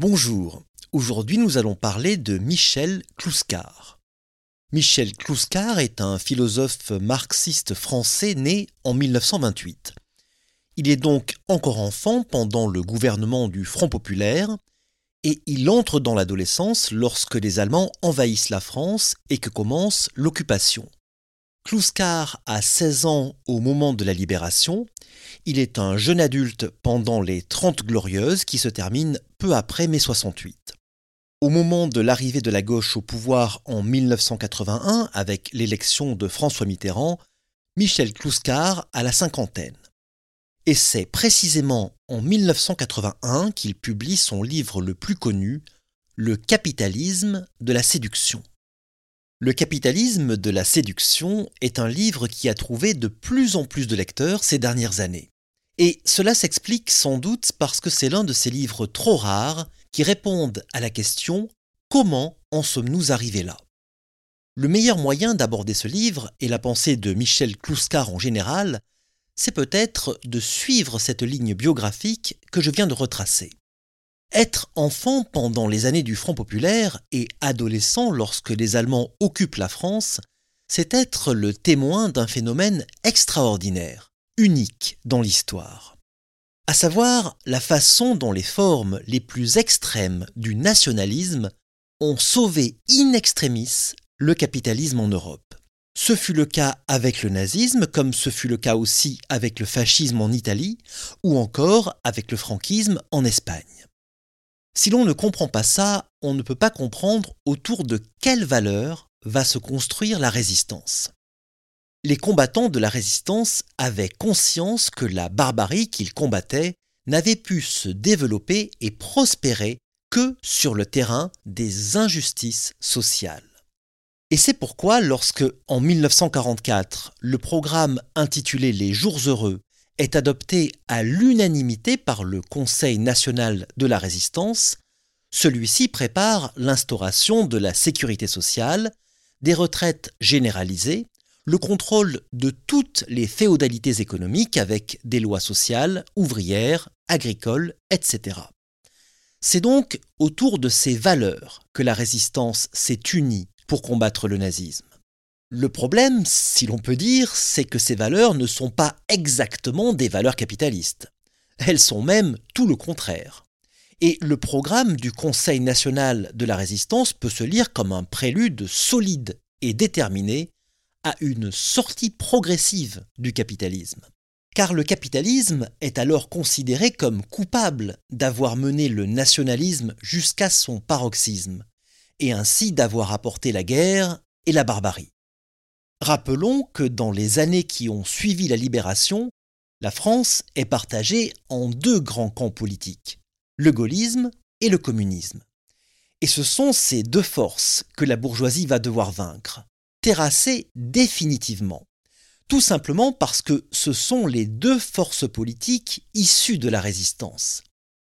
Bonjour, aujourd'hui nous allons parler de Michel Clouscar. Michel Clouscar est un philosophe marxiste français né en 1928. Il est donc encore enfant pendant le gouvernement du Front populaire et il entre dans l'adolescence lorsque les Allemands envahissent la France et que commence l'occupation. Clouscar a 16 ans au moment de la libération. Il est un jeune adulte pendant les Trente Glorieuses qui se terminent peu après mai 68. Au moment de l'arrivée de la gauche au pouvoir en 1981 avec l'élection de François Mitterrand, Michel Clouscar a la cinquantaine. Et c'est précisément en 1981 qu'il publie son livre le plus connu, Le capitalisme de la séduction. Le capitalisme de la séduction est un livre qui a trouvé de plus en plus de lecteurs ces dernières années. Et cela s'explique sans doute parce que c'est l'un de ces livres trop rares qui répondent à la question Comment en sommes-nous arrivés là? Le meilleur moyen d'aborder ce livre et la pensée de Michel Clouscar en général, c'est peut-être de suivre cette ligne biographique que je viens de retracer. Être enfant pendant les années du Front populaire et adolescent lorsque les Allemands occupent la France, c'est être le témoin d'un phénomène extraordinaire, unique dans l'histoire. À savoir la façon dont les formes les plus extrêmes du nationalisme ont sauvé in extremis le capitalisme en Europe. Ce fut le cas avec le nazisme, comme ce fut le cas aussi avec le fascisme en Italie, ou encore avec le franquisme en Espagne. Si l'on ne comprend pas ça, on ne peut pas comprendre autour de quelles valeurs va se construire la résistance. Les combattants de la résistance avaient conscience que la barbarie qu'ils combattaient n'avait pu se développer et prospérer que sur le terrain des injustices sociales. Et c'est pourquoi lorsque, en 1944, le programme intitulé Les Jours heureux est adopté à l'unanimité par le Conseil national de la résistance, celui-ci prépare l'instauration de la sécurité sociale, des retraites généralisées, le contrôle de toutes les féodalités économiques avec des lois sociales, ouvrières, agricoles, etc. C'est donc autour de ces valeurs que la résistance s'est unie pour combattre le nazisme. Le problème, si l'on peut dire, c'est que ces valeurs ne sont pas exactement des valeurs capitalistes. Elles sont même tout le contraire. Et le programme du Conseil national de la résistance peut se lire comme un prélude solide et déterminé à une sortie progressive du capitalisme. Car le capitalisme est alors considéré comme coupable d'avoir mené le nationalisme jusqu'à son paroxysme, et ainsi d'avoir apporté la guerre et la barbarie. Rappelons que dans les années qui ont suivi la libération, la France est partagée en deux grands camps politiques, le gaullisme et le communisme. Et ce sont ces deux forces que la bourgeoisie va devoir vaincre, terrasser définitivement, tout simplement parce que ce sont les deux forces politiques issues de la résistance.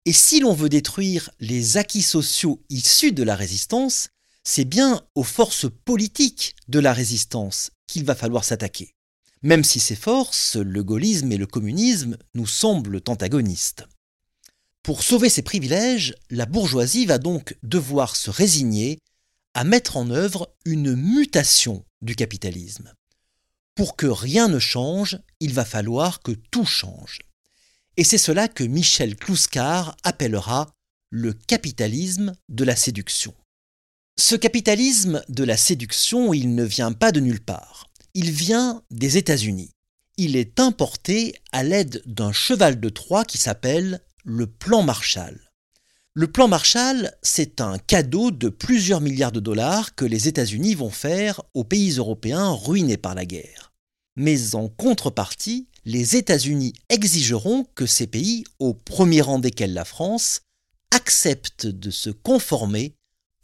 Et si l'on veut détruire les acquis sociaux issus de la résistance, c'est bien aux forces politiques de la résistance qu'il va falloir s'attaquer. Même si ces forces, le gaullisme et le communisme, nous semblent antagonistes. Pour sauver ses privilèges, la bourgeoisie va donc devoir se résigner à mettre en œuvre une mutation du capitalisme. Pour que rien ne change, il va falloir que tout change. Et c'est cela que Michel Clouscar appellera le capitalisme de la séduction. Ce capitalisme de la séduction, il ne vient pas de nulle part. Il vient des États-Unis. Il est importé à l'aide d'un cheval de Troie qui s'appelle le plan Marshall. Le plan Marshall, c'est un cadeau de plusieurs milliards de dollars que les États-Unis vont faire aux pays européens ruinés par la guerre. Mais en contrepartie, les États-Unis exigeront que ces pays, au premier rang desquels la France, acceptent de se conformer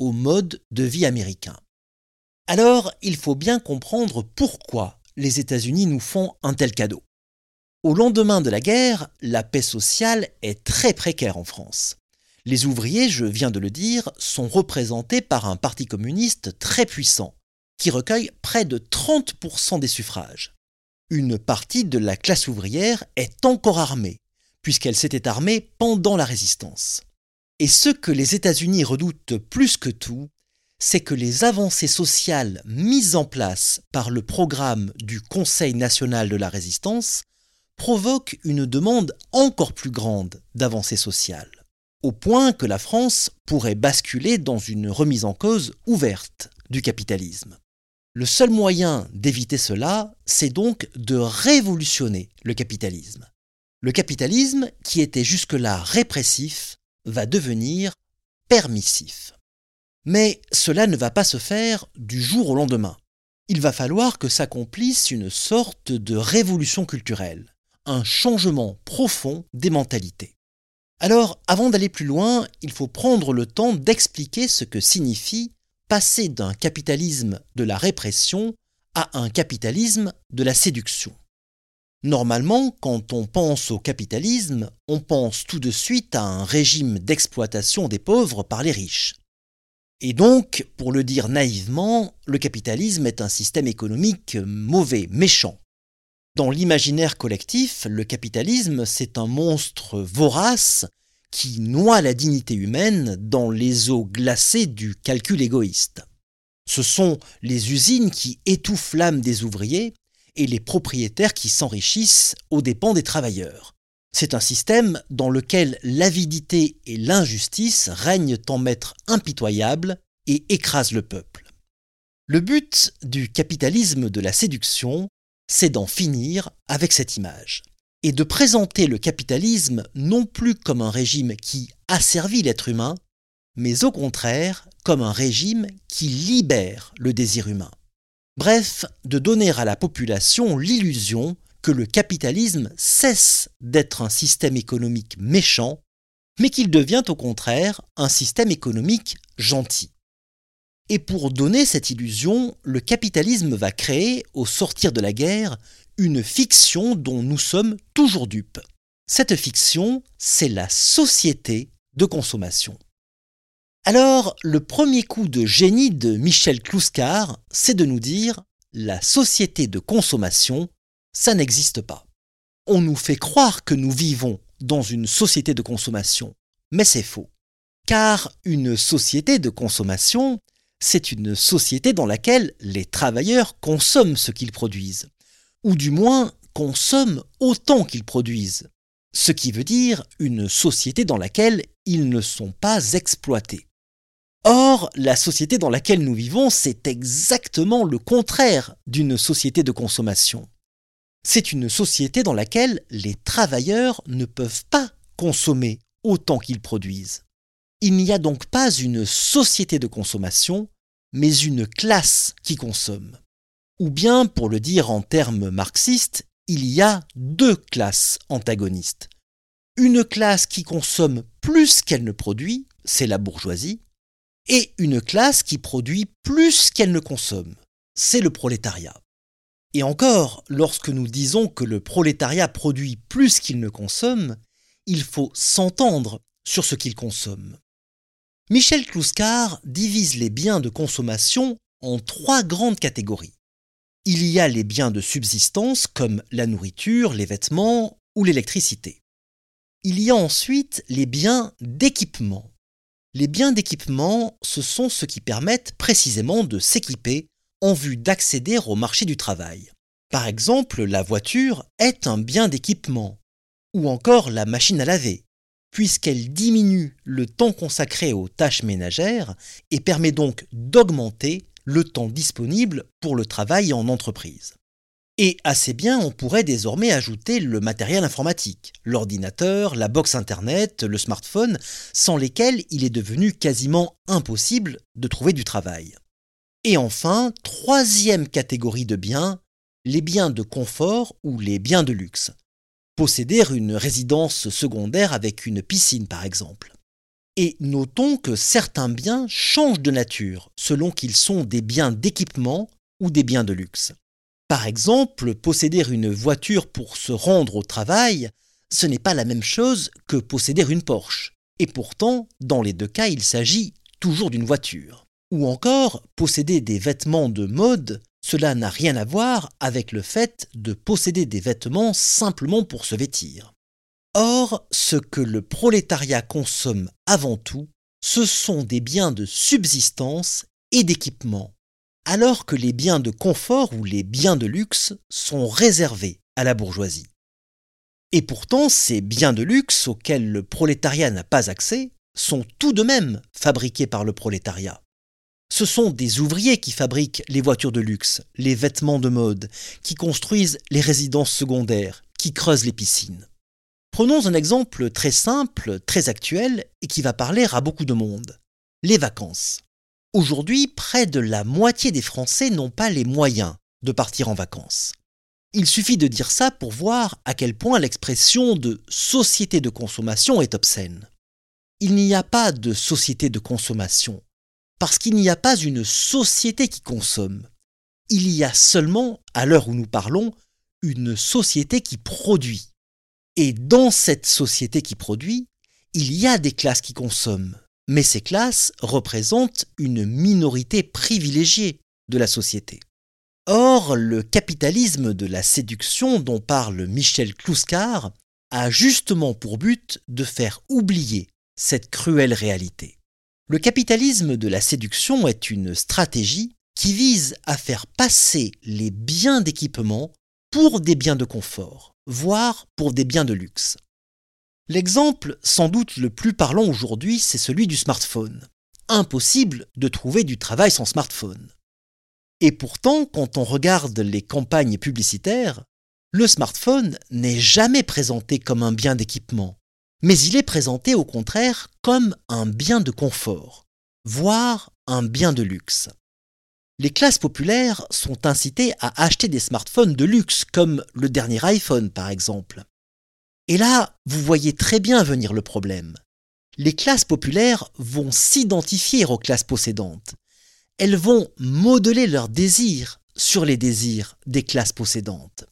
au mode de vie américain. Alors, il faut bien comprendre pourquoi les États-Unis nous font un tel cadeau. Au lendemain de la guerre, la paix sociale est très précaire en France. Les ouvriers, je viens de le dire, sont représentés par un parti communiste très puissant, qui recueille près de 30% des suffrages. Une partie de la classe ouvrière est encore armée, puisqu'elle s'était armée pendant la résistance. Et ce que les États-Unis redoutent plus que tout, c'est que les avancées sociales mises en place par le programme du Conseil national de la résistance provoquent une demande encore plus grande d'avancées sociales, au point que la France pourrait basculer dans une remise en cause ouverte du capitalisme. Le seul moyen d'éviter cela, c'est donc de révolutionner le capitalisme. Le capitalisme, qui était jusque-là répressif, va devenir permissif. Mais cela ne va pas se faire du jour au lendemain. Il va falloir que s'accomplisse une sorte de révolution culturelle, un changement profond des mentalités. Alors, avant d'aller plus loin, il faut prendre le temps d'expliquer ce que signifie passer d'un capitalisme de la répression à un capitalisme de la séduction. Normalement, quand on pense au capitalisme, on pense tout de suite à un régime d'exploitation des pauvres par les riches. Et donc, pour le dire naïvement, le capitalisme est un système économique mauvais, méchant. Dans l'imaginaire collectif, le capitalisme, c'est un monstre vorace qui noie la dignité humaine dans les eaux glacées du calcul égoïste. Ce sont les usines qui étouffent l'âme des ouvriers et les propriétaires qui s'enrichissent aux dépens des travailleurs. C'est un système dans lequel l'avidité et l'injustice règnent en maître impitoyable et écrasent le peuple. Le but du capitalisme de la séduction, c'est d'en finir avec cette image et de présenter le capitalisme non plus comme un régime qui asservit l'être humain, mais au contraire comme un régime qui libère le désir humain. Bref, de donner à la population l'illusion que le capitalisme cesse d'être un système économique méchant, mais qu'il devient au contraire un système économique gentil. Et pour donner cette illusion, le capitalisme va créer, au sortir de la guerre, une fiction dont nous sommes toujours dupes. Cette fiction, c'est la société de consommation. Alors, le premier coup de génie de Michel Clouscar, c'est de nous dire la société de consommation, ça n'existe pas. On nous fait croire que nous vivons dans une société de consommation, mais c'est faux. Car une société de consommation, c'est une société dans laquelle les travailleurs consomment ce qu'ils produisent, ou du moins consomment autant qu'ils produisent, ce qui veut dire une société dans laquelle ils ne sont pas exploités. Or, la société dans laquelle nous vivons, c'est exactement le contraire d'une société de consommation. C'est une société dans laquelle les travailleurs ne peuvent pas consommer autant qu'ils produisent. Il n'y a donc pas une société de consommation, mais une classe qui consomme. Ou bien, pour le dire en termes marxistes, il y a deux classes antagonistes. Une classe qui consomme plus qu'elle ne produit, c'est la bourgeoisie, et une classe qui produit plus qu'elle ne consomme, c'est le prolétariat. Et encore, lorsque nous disons que le prolétariat produit plus qu'il ne consomme, il faut s'entendre sur ce qu'il consomme. Michel Clouscar divise les biens de consommation en trois grandes catégories. Il y a les biens de subsistance comme la nourriture, les vêtements ou l'électricité. Il y a ensuite les biens d'équipement. Les biens d'équipement, ce sont ceux qui permettent précisément de s'équiper en vue d'accéder au marché du travail. Par exemple, la voiture est un bien d'équipement, ou encore la machine à laver, puisqu'elle diminue le temps consacré aux tâches ménagères et permet donc d'augmenter le temps disponible pour le travail en entreprise. Et assez bien, on pourrait désormais ajouter le matériel informatique, l'ordinateur, la box Internet, le smartphone, sans lesquels il est devenu quasiment impossible de trouver du travail. Et enfin, troisième catégorie de biens, les biens de confort ou les biens de luxe. Posséder une résidence secondaire avec une piscine par exemple. Et notons que certains biens changent de nature selon qu'ils sont des biens d'équipement ou des biens de luxe. Par exemple, posséder une voiture pour se rendre au travail, ce n'est pas la même chose que posséder une Porsche. Et pourtant, dans les deux cas, il s'agit toujours d'une voiture. Ou encore, posséder des vêtements de mode, cela n'a rien à voir avec le fait de posséder des vêtements simplement pour se vêtir. Or, ce que le prolétariat consomme avant tout, ce sont des biens de subsistance et d'équipement, alors que les biens de confort ou les biens de luxe sont réservés à la bourgeoisie. Et pourtant, ces biens de luxe auxquels le prolétariat n'a pas accès sont tout de même fabriqués par le prolétariat. Ce sont des ouvriers qui fabriquent les voitures de luxe, les vêtements de mode, qui construisent les résidences secondaires, qui creusent les piscines. Prenons un exemple très simple, très actuel et qui va parler à beaucoup de monde. Les vacances. Aujourd'hui, près de la moitié des Français n'ont pas les moyens de partir en vacances. Il suffit de dire ça pour voir à quel point l'expression de société de consommation est obscène. Il n'y a pas de société de consommation, parce qu'il n'y a pas une société qui consomme. Il y a seulement, à l'heure où nous parlons, une société qui produit. Et dans cette société qui produit, il y a des classes qui consomment, mais ces classes représentent une minorité privilégiée de la société. Or, le capitalisme de la séduction dont parle Michel Clouscar a justement pour but de faire oublier cette cruelle réalité. Le capitalisme de la séduction est une stratégie qui vise à faire passer les biens d'équipement pour des biens de confort voire pour des biens de luxe. L'exemple sans doute le plus parlant aujourd'hui, c'est celui du smartphone. Impossible de trouver du travail sans smartphone. Et pourtant, quand on regarde les campagnes publicitaires, le smartphone n'est jamais présenté comme un bien d'équipement, mais il est présenté au contraire comme un bien de confort, voire un bien de luxe les classes populaires sont incitées à acheter des smartphones de luxe, comme le dernier iPhone par exemple. Et là, vous voyez très bien venir le problème. Les classes populaires vont s'identifier aux classes possédantes. Elles vont modeler leurs désirs sur les désirs des classes possédantes.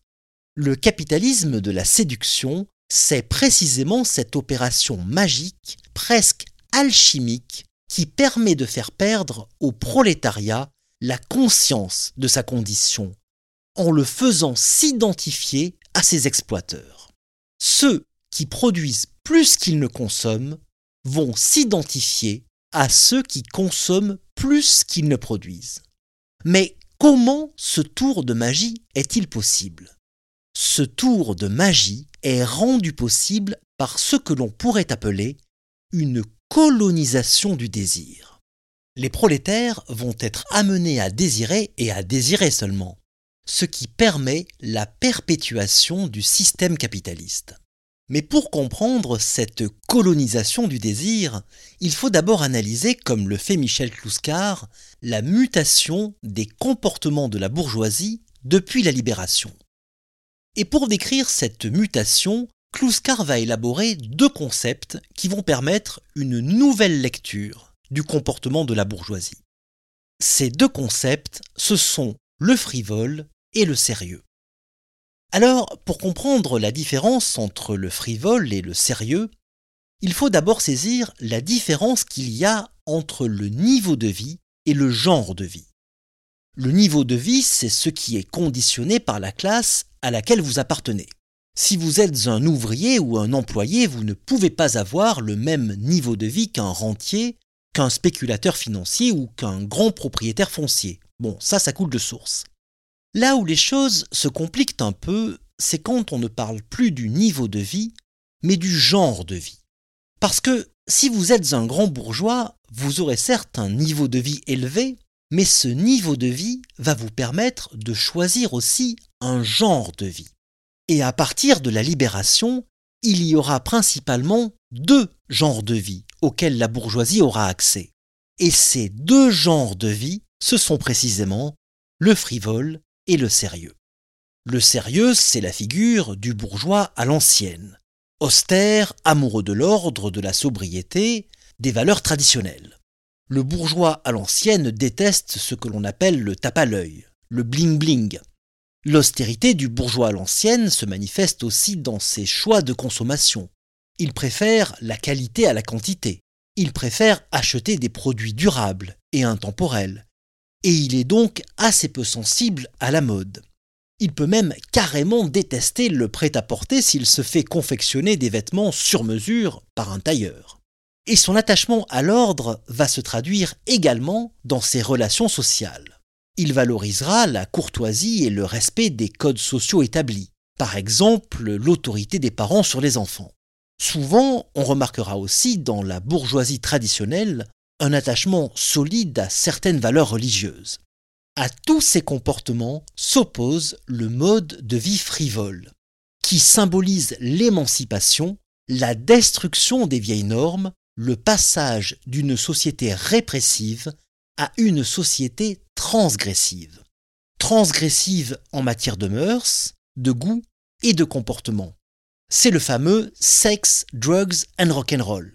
Le capitalisme de la séduction, c'est précisément cette opération magique, presque alchimique, qui permet de faire perdre au prolétariat la conscience de sa condition en le faisant s'identifier à ses exploiteurs. Ceux qui produisent plus qu'ils ne consomment vont s'identifier à ceux qui consomment plus qu'ils ne produisent. Mais comment ce tour de magie est-il possible? Ce tour de magie est rendu possible par ce que l'on pourrait appeler une colonisation du désir. Les prolétaires vont être amenés à désirer et à désirer seulement, ce qui permet la perpétuation du système capitaliste. Mais pour comprendre cette colonisation du désir, il faut d'abord analyser, comme le fait Michel Clouscar, la mutation des comportements de la bourgeoisie depuis la libération. Et pour décrire cette mutation, Clouscar va élaborer deux concepts qui vont permettre une nouvelle lecture du comportement de la bourgeoisie. Ces deux concepts, ce sont le frivole et le sérieux. Alors, pour comprendre la différence entre le frivole et le sérieux, il faut d'abord saisir la différence qu'il y a entre le niveau de vie et le genre de vie. Le niveau de vie, c'est ce qui est conditionné par la classe à laquelle vous appartenez. Si vous êtes un ouvrier ou un employé, vous ne pouvez pas avoir le même niveau de vie qu'un rentier qu'un spéculateur financier ou qu'un grand propriétaire foncier. Bon, ça, ça coule de source. Là où les choses se compliquent un peu, c'est quand on ne parle plus du niveau de vie, mais du genre de vie. Parce que si vous êtes un grand bourgeois, vous aurez certes un niveau de vie élevé, mais ce niveau de vie va vous permettre de choisir aussi un genre de vie. Et à partir de la libération, il y aura principalement deux genres de vie auxquels la bourgeoisie aura accès. Et ces deux genres de vie, ce sont précisément le frivole le sérieux. Le sérieux, c'est la figure du bourgeois à l'ancienne, austère, amoureux de l'ordre, de la sobriété, des valeurs traditionnelles. Le bourgeois à l'ancienne déteste ce que l'on appelle le tape à l'œil, le bling-bling. L'austérité du bourgeois à l'ancienne se manifeste aussi dans ses choix de consommation, il préfère la qualité à la quantité. Il préfère acheter des produits durables et intemporels. Et il est donc assez peu sensible à la mode. Il peut même carrément détester le prêt-à-porter s'il se fait confectionner des vêtements sur mesure par un tailleur. Et son attachement à l'ordre va se traduire également dans ses relations sociales. Il valorisera la courtoisie et le respect des codes sociaux établis, par exemple l'autorité des parents sur les enfants. Souvent, on remarquera aussi dans la bourgeoisie traditionnelle un attachement solide à certaines valeurs religieuses. À tous ces comportements s'oppose le mode de vie frivole, qui symbolise l'émancipation, la destruction des vieilles normes, le passage d'une société répressive à une société transgressive. Transgressive en matière de mœurs, de goût et de comportement. C'est le fameux sex, drugs and rock'n'roll.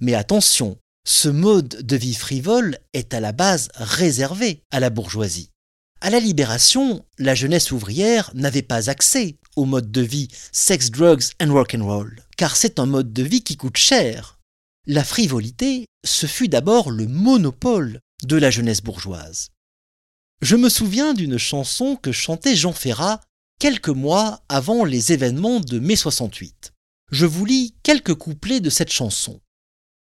Mais attention, ce mode de vie frivole est à la base réservé à la bourgeoisie. À la libération, la jeunesse ouvrière n'avait pas accès au mode de vie sex, drugs and rock'n'roll, car c'est un mode de vie qui coûte cher. La frivolité, ce fut d'abord le monopole de la jeunesse bourgeoise. Je me souviens d'une chanson que chantait Jean Ferrat quelques mois avant les événements de mai 68. Je vous lis quelques couplets de cette chanson.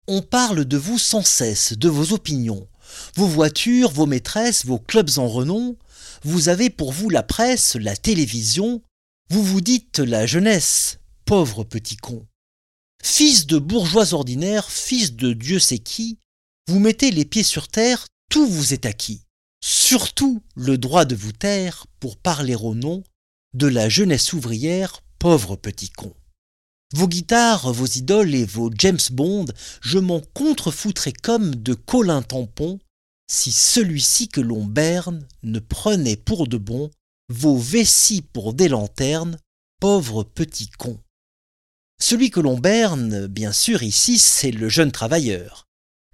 On parle de vous sans cesse, de vos opinions, vos voitures, vos maîtresses, vos clubs en renom, vous avez pour vous la presse, la télévision, vous vous dites la jeunesse, pauvre petit con. Fils de bourgeois ordinaire, fils de Dieu sait qui, vous mettez les pieds sur terre, tout vous est acquis. Surtout le droit de vous taire pour parler au nom de la jeunesse ouvrière, pauvre petit con. Vos guitares, vos idoles et vos James Bond, je m'en contrefoutrais comme de Colin Tampon si celui-ci que l'on berne ne prenait pour de bon vos vessies pour des lanternes, pauvre petit con. Celui que l'on berne, bien sûr, ici, c'est le jeune travailleur,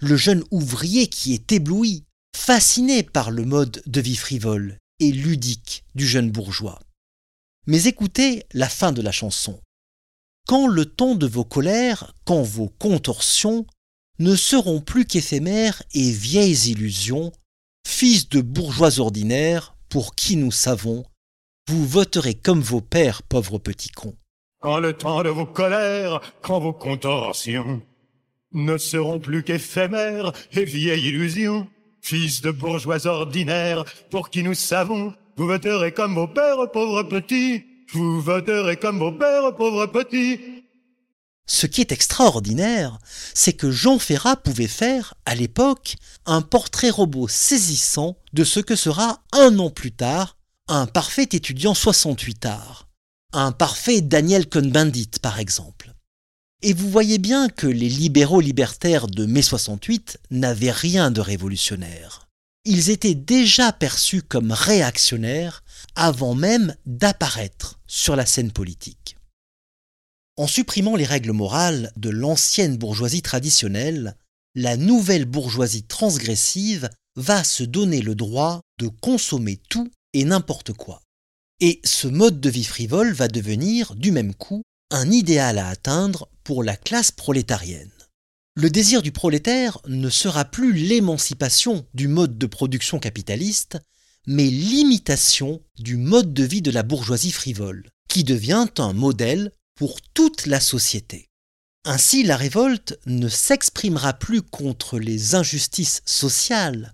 le jeune ouvrier qui est ébloui, fasciné par le mode de vie frivole et ludique du jeune bourgeois. Mais écoutez la fin de la chanson. Quand le temps de vos colères, quand vos contorsions ne seront plus qu'éphémères et vieilles illusions, fils de bourgeois ordinaires, pour qui nous savons, vous voterez comme vos pères, pauvres petits cons. Quand le temps de vos colères, quand vos contorsions ne seront plus qu'éphémères et vieilles illusions, fils de bourgeois ordinaires, pour qui nous savons, vous voterez comme vos pères, pauvres petits. Vous voterez comme vos pères, pauvres petits. Ce qui est extraordinaire, c'est que Jean Ferrat pouvait faire, à l'époque, un portrait robot saisissant de ce que sera un an plus tard un parfait étudiant 68 arts, un parfait Daniel Cohn-Bendit par exemple. Et vous voyez bien que les libéraux libertaires de mai 68 n'avaient rien de révolutionnaire ils étaient déjà perçus comme réactionnaires avant même d'apparaître sur la scène politique. En supprimant les règles morales de l'ancienne bourgeoisie traditionnelle, la nouvelle bourgeoisie transgressive va se donner le droit de consommer tout et n'importe quoi. Et ce mode de vie frivole va devenir, du même coup, un idéal à atteindre pour la classe prolétarienne. Le désir du prolétaire ne sera plus l'émancipation du mode de production capitaliste, mais l'imitation du mode de vie de la bourgeoisie frivole, qui devient un modèle pour toute la société. Ainsi, la révolte ne s'exprimera plus contre les injustices sociales,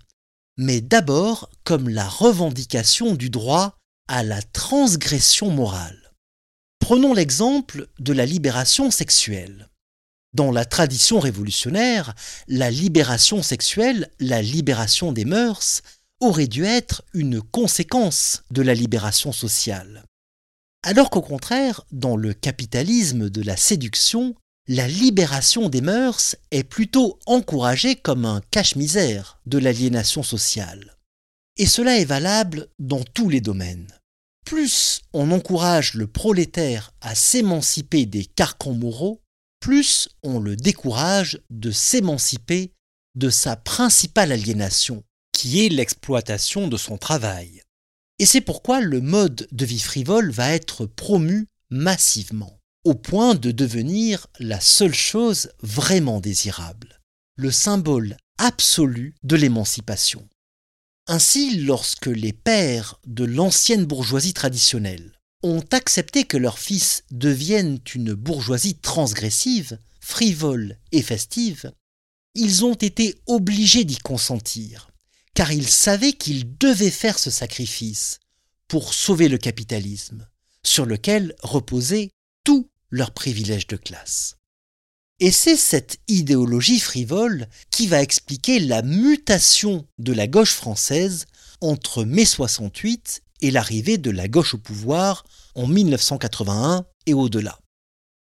mais d'abord comme la revendication du droit à la transgression morale. Prenons l'exemple de la libération sexuelle. Dans la tradition révolutionnaire, la libération sexuelle, la libération des mœurs, aurait dû être une conséquence de la libération sociale. Alors qu'au contraire, dans le capitalisme de la séduction, la libération des mœurs est plutôt encouragée comme un cache-misère de l'aliénation sociale. Et cela est valable dans tous les domaines. Plus on encourage le prolétaire à s'émanciper des carcans moraux, plus on le décourage de s'émanciper de sa principale aliénation, qui est l'exploitation de son travail. Et c'est pourquoi le mode de vie frivole va être promu massivement, au point de devenir la seule chose vraiment désirable, le symbole absolu de l'émancipation. Ainsi, lorsque les pères de l'ancienne bourgeoisie traditionnelle ont accepté que leurs fils deviennent une bourgeoisie transgressive, frivole et festive, ils ont été obligés d'y consentir, car ils savaient qu'ils devaient faire ce sacrifice pour sauver le capitalisme, sur lequel reposait tout leur privilège de classe. Et c'est cette idéologie frivole qui va expliquer la mutation de la gauche française entre mai 68 et l'arrivée de la gauche au pouvoir en 1981 et au-delà.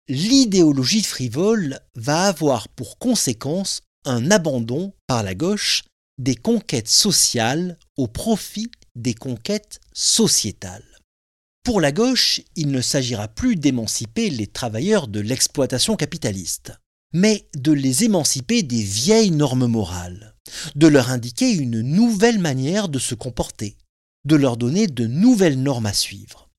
L'idéologie frivole va avoir pour conséquence un abandon par la gauche des conquêtes sociales au profit des conquêtes sociétales. Pour la gauche, il ne s'agira plus d'émanciper les travailleurs de l'exploitation capitaliste, mais de les émanciper des vieilles normes morales, de leur indiquer une nouvelle manière de se comporter, de leur donner de nouvelles normes à suivre.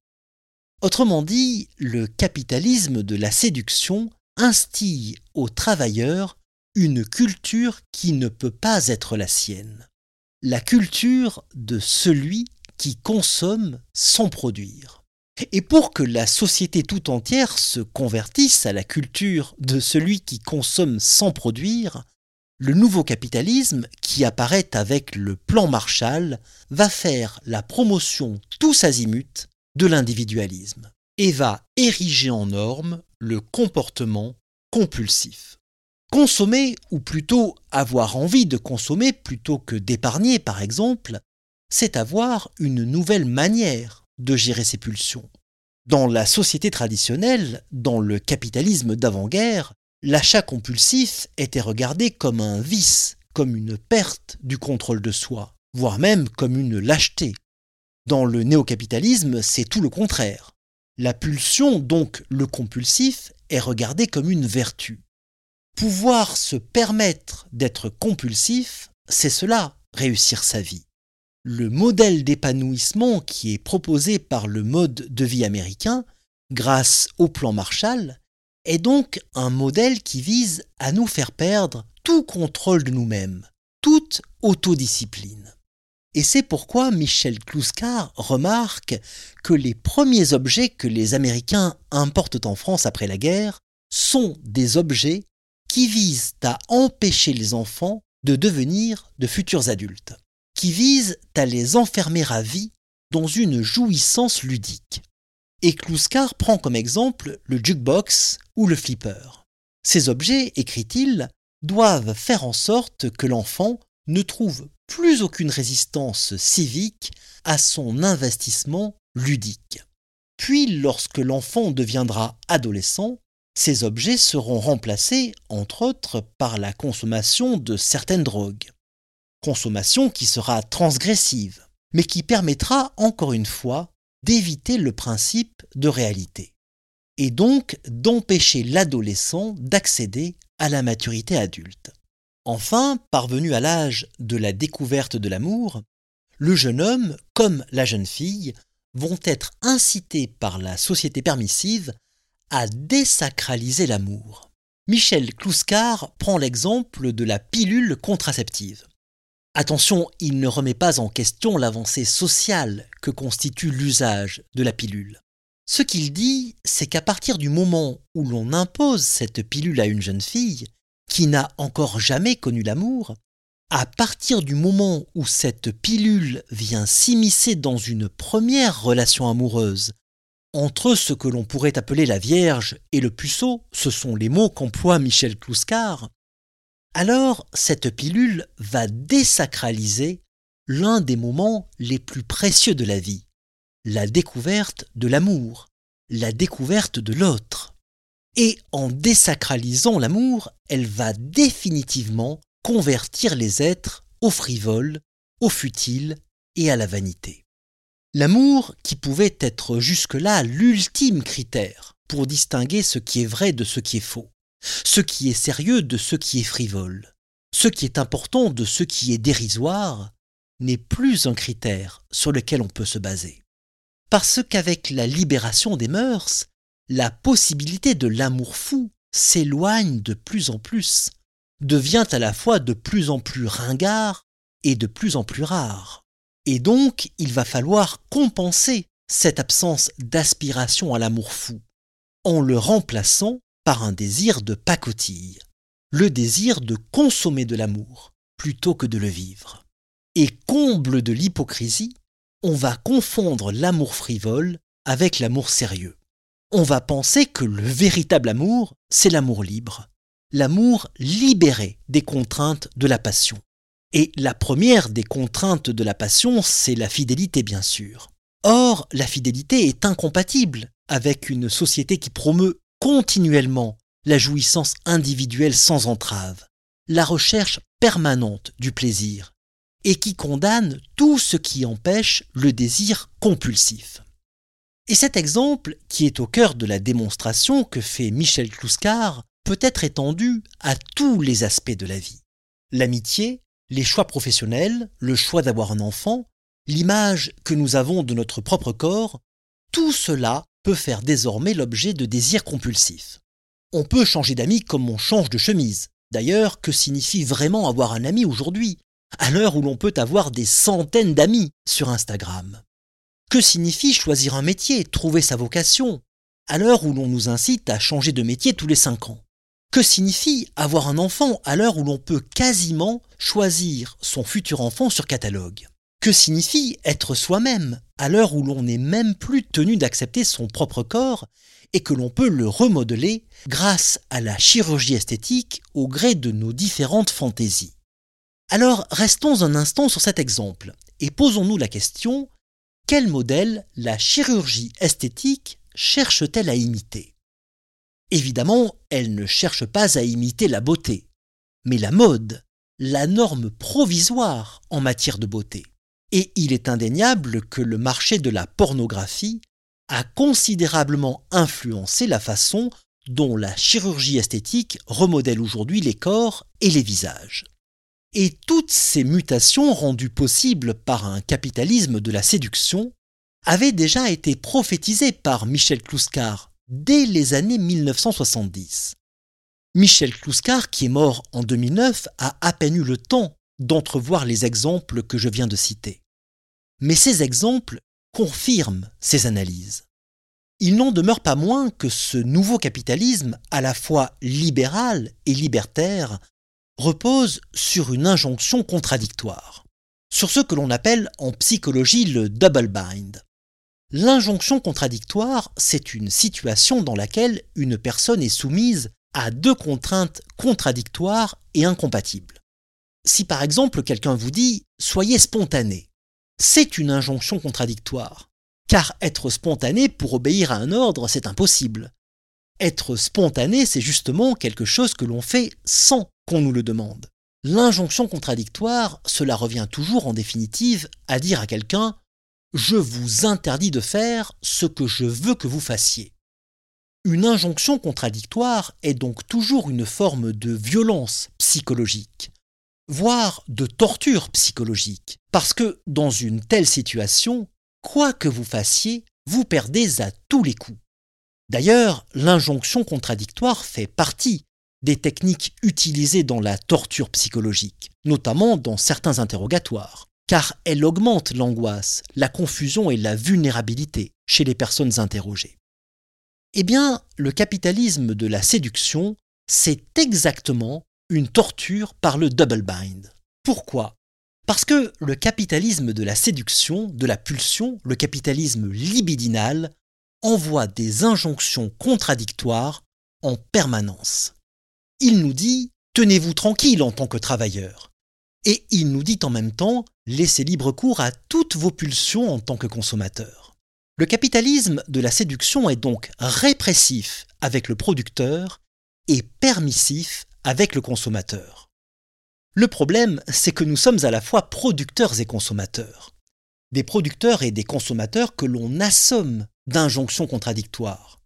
Autrement dit, le capitalisme de la séduction instille aux travailleurs une culture qui ne peut pas être la sienne, la culture de celui qui consomme sans produire. Et pour que la société tout entière se convertisse à la culture de celui qui consomme sans produire, le nouveau capitalisme, qui apparaît avec le plan Marshall, va faire la promotion tous azimuts de l'individualisme et va ériger en norme le comportement compulsif. Consommer, ou plutôt avoir envie de consommer plutôt que d'épargner par exemple, c'est avoir une nouvelle manière de gérer ses pulsions. Dans la société traditionnelle, dans le capitalisme d'avant-guerre, l'achat compulsif était regardé comme un vice, comme une perte du contrôle de soi, voire même comme une lâcheté. Dans le néocapitalisme, c'est tout le contraire. La pulsion, donc le compulsif, est regardé comme une vertu. Pouvoir se permettre d'être compulsif, c'est cela, réussir sa vie le modèle d'épanouissement qui est proposé par le mode de vie américain, grâce au plan Marshall, est donc un modèle qui vise à nous faire perdre tout contrôle de nous-mêmes, toute autodiscipline. Et c'est pourquoi Michel Kluskar remarque que les premiers objets que les Américains importent en France après la guerre sont des objets qui visent à empêcher les enfants de devenir de futurs adultes qui visent à les enfermer à vie dans une jouissance ludique. Et Kluskar prend comme exemple le jukebox ou le flipper. Ces objets, écrit-il, doivent faire en sorte que l'enfant ne trouve plus aucune résistance civique à son investissement ludique. Puis, lorsque l'enfant deviendra adolescent, ces objets seront remplacés, entre autres, par la consommation de certaines drogues consommation qui sera transgressive, mais qui permettra encore une fois d'éviter le principe de réalité, et donc d'empêcher l'adolescent d'accéder à la maturité adulte. Enfin, parvenu à l'âge de la découverte de l'amour, le jeune homme, comme la jeune fille, vont être incités par la société permissive à désacraliser l'amour. Michel Kluskar prend l'exemple de la pilule contraceptive. Attention, il ne remet pas en question l'avancée sociale que constitue l'usage de la pilule. Ce qu'il dit, c'est qu'à partir du moment où l'on impose cette pilule à une jeune fille, qui n'a encore jamais connu l'amour, à partir du moment où cette pilule vient s'immiscer dans une première relation amoureuse, entre ce que l'on pourrait appeler la Vierge et le puceau, ce sont les mots qu'emploie Michel Kluskar, alors cette pilule va désacraliser l'un des moments les plus précieux de la vie, la découverte de l'amour, la découverte de l'autre. Et en désacralisant l'amour, elle va définitivement convertir les êtres au frivole, au futile et à la vanité. L'amour, qui pouvait être jusque-là l'ultime critère pour distinguer ce qui est vrai de ce qui est faux, ce qui est sérieux de ce qui est frivole, ce qui est important de ce qui est dérisoire, n'est plus un critère sur lequel on peut se baser. Parce qu'avec la libération des mœurs, la possibilité de l'amour fou s'éloigne de plus en plus, devient à la fois de plus en plus ringard et de plus en plus rare. Et donc, il va falloir compenser cette absence d'aspiration à l'amour fou en le remplaçant par un désir de pacotille, le désir de consommer de l'amour plutôt que de le vivre. Et comble de l'hypocrisie, on va confondre l'amour frivole avec l'amour sérieux. On va penser que le véritable amour, c'est l'amour libre, l'amour libéré des contraintes de la passion. Et la première des contraintes de la passion, c'est la fidélité, bien sûr. Or, la fidélité est incompatible avec une société qui promeut continuellement la jouissance individuelle sans entrave, la recherche permanente du plaisir, et qui condamne tout ce qui empêche le désir compulsif. Et cet exemple, qui est au cœur de la démonstration que fait Michel Clouscar, peut être étendu à tous les aspects de la vie. L'amitié, les choix professionnels, le choix d'avoir un enfant, l'image que nous avons de notre propre corps, tout cela peut faire désormais l'objet de désirs compulsifs. On peut changer d'amis comme on change de chemise. D'ailleurs, que signifie vraiment avoir un ami aujourd'hui, à l'heure où l'on peut avoir des centaines d'amis sur Instagram? Que signifie choisir un métier, trouver sa vocation, à l'heure où l'on nous incite à changer de métier tous les cinq ans Que signifie avoir un enfant à l'heure où l'on peut quasiment choisir son futur enfant sur catalogue? Que signifie être soi-même à l'heure où l'on n'est même plus tenu d'accepter son propre corps et que l'on peut le remodeler grâce à la chirurgie esthétique au gré de nos différentes fantaisies? Alors restons un instant sur cet exemple et posons-nous la question quel modèle la chirurgie esthétique cherche-t-elle à imiter? Évidemment, elle ne cherche pas à imiter la beauté, mais la mode, la norme provisoire en matière de beauté. Et il est indéniable que le marché de la pornographie a considérablement influencé la façon dont la chirurgie esthétique remodèle aujourd'hui les corps et les visages. Et toutes ces mutations rendues possibles par un capitalisme de la séduction avaient déjà été prophétisées par Michel Clouscar dès les années 1970. Michel Clouscar, qui est mort en 2009, a à peine eu le temps d'entrevoir les exemples que je viens de citer. Mais ces exemples confirme ces analyses. Il n'en demeure pas moins que ce nouveau capitalisme, à la fois libéral et libertaire, repose sur une injonction contradictoire, sur ce que l'on appelle en psychologie le double bind. L'injonction contradictoire, c'est une situation dans laquelle une personne est soumise à deux contraintes contradictoires et incompatibles. Si par exemple quelqu'un vous dit ⁇ Soyez spontané ⁇ c'est une injonction contradictoire. Car être spontané pour obéir à un ordre, c'est impossible. Être spontané, c'est justement quelque chose que l'on fait sans nous le demande. L'injonction contradictoire, cela revient toujours en définitive à dire à quelqu'un ⁇ Je vous interdis de faire ce que je veux que vous fassiez ⁇ Une injonction contradictoire est donc toujours une forme de violence psychologique voire de torture psychologique. Parce que dans une telle situation, quoi que vous fassiez, vous perdez à tous les coups. D'ailleurs, l'injonction contradictoire fait partie des techniques utilisées dans la torture psychologique, notamment dans certains interrogatoires, car elle augmente l'angoisse, la confusion et la vulnérabilité chez les personnes interrogées. Eh bien, le capitalisme de la séduction, c'est exactement une torture par le double bind. Pourquoi? Parce que le capitalisme de la séduction, de la pulsion, le capitalisme libidinal, envoie des injonctions contradictoires en permanence. Il nous dit Tenez-vous tranquille en tant que travailleur. Et il nous dit en même temps Laissez libre cours à toutes vos pulsions en tant que consommateur. Le capitalisme de la séduction est donc répressif avec le producteur et permissif avec le consommateur. Le problème, c'est que nous sommes à la fois producteurs et consommateurs. Des producteurs et des consommateurs que l'on assomme d'injonctions contradictoires.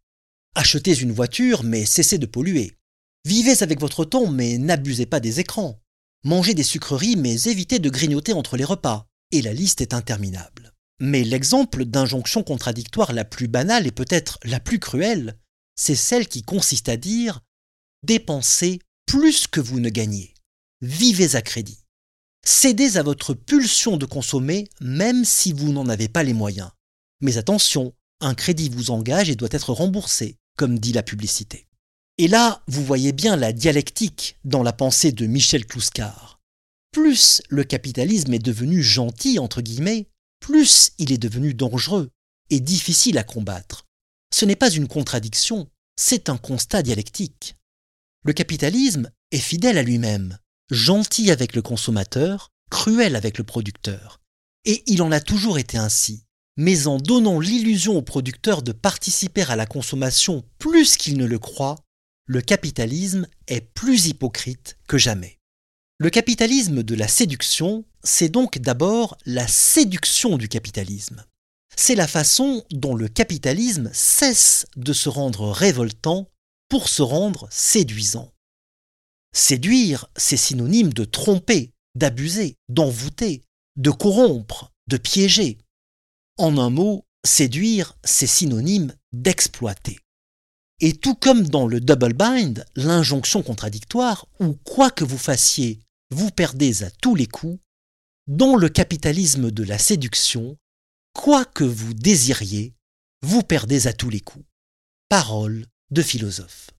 Achetez une voiture, mais cessez de polluer. Vivez avec votre temps, mais n'abusez pas des écrans. Mangez des sucreries, mais évitez de grignoter entre les repas. Et la liste est interminable. Mais l'exemple d'injonction contradictoire la plus banale et peut-être la plus cruelle, c'est celle qui consiste à dire dépensez plus que vous ne gagnez. Vivez à crédit. Cédez à votre pulsion de consommer même si vous n'en avez pas les moyens. Mais attention, un crédit vous engage et doit être remboursé, comme dit la publicité. Et là, vous voyez bien la dialectique dans la pensée de Michel Clouscar. Plus le capitalisme est devenu gentil, entre guillemets, plus il est devenu dangereux et difficile à combattre. Ce n'est pas une contradiction, c'est un constat dialectique. Le capitalisme est fidèle à lui-même, gentil avec le consommateur, cruel avec le producteur. Et il en a toujours été ainsi. Mais en donnant l'illusion au producteur de participer à la consommation plus qu'il ne le croit, le capitalisme est plus hypocrite que jamais. Le capitalisme de la séduction, c'est donc d'abord la séduction du capitalisme. C'est la façon dont le capitalisme cesse de se rendre révoltant pour se rendre séduisant. Séduire, c'est synonyme de tromper, d'abuser, d'envoûter, de corrompre, de piéger. En un mot, séduire, c'est synonyme d'exploiter. Et tout comme dans le double bind, l'injonction contradictoire, où quoi que vous fassiez, vous perdez à tous les coups, dans le capitalisme de la séduction, quoi que vous désiriez, vous perdez à tous les coups. Parole de philosophe.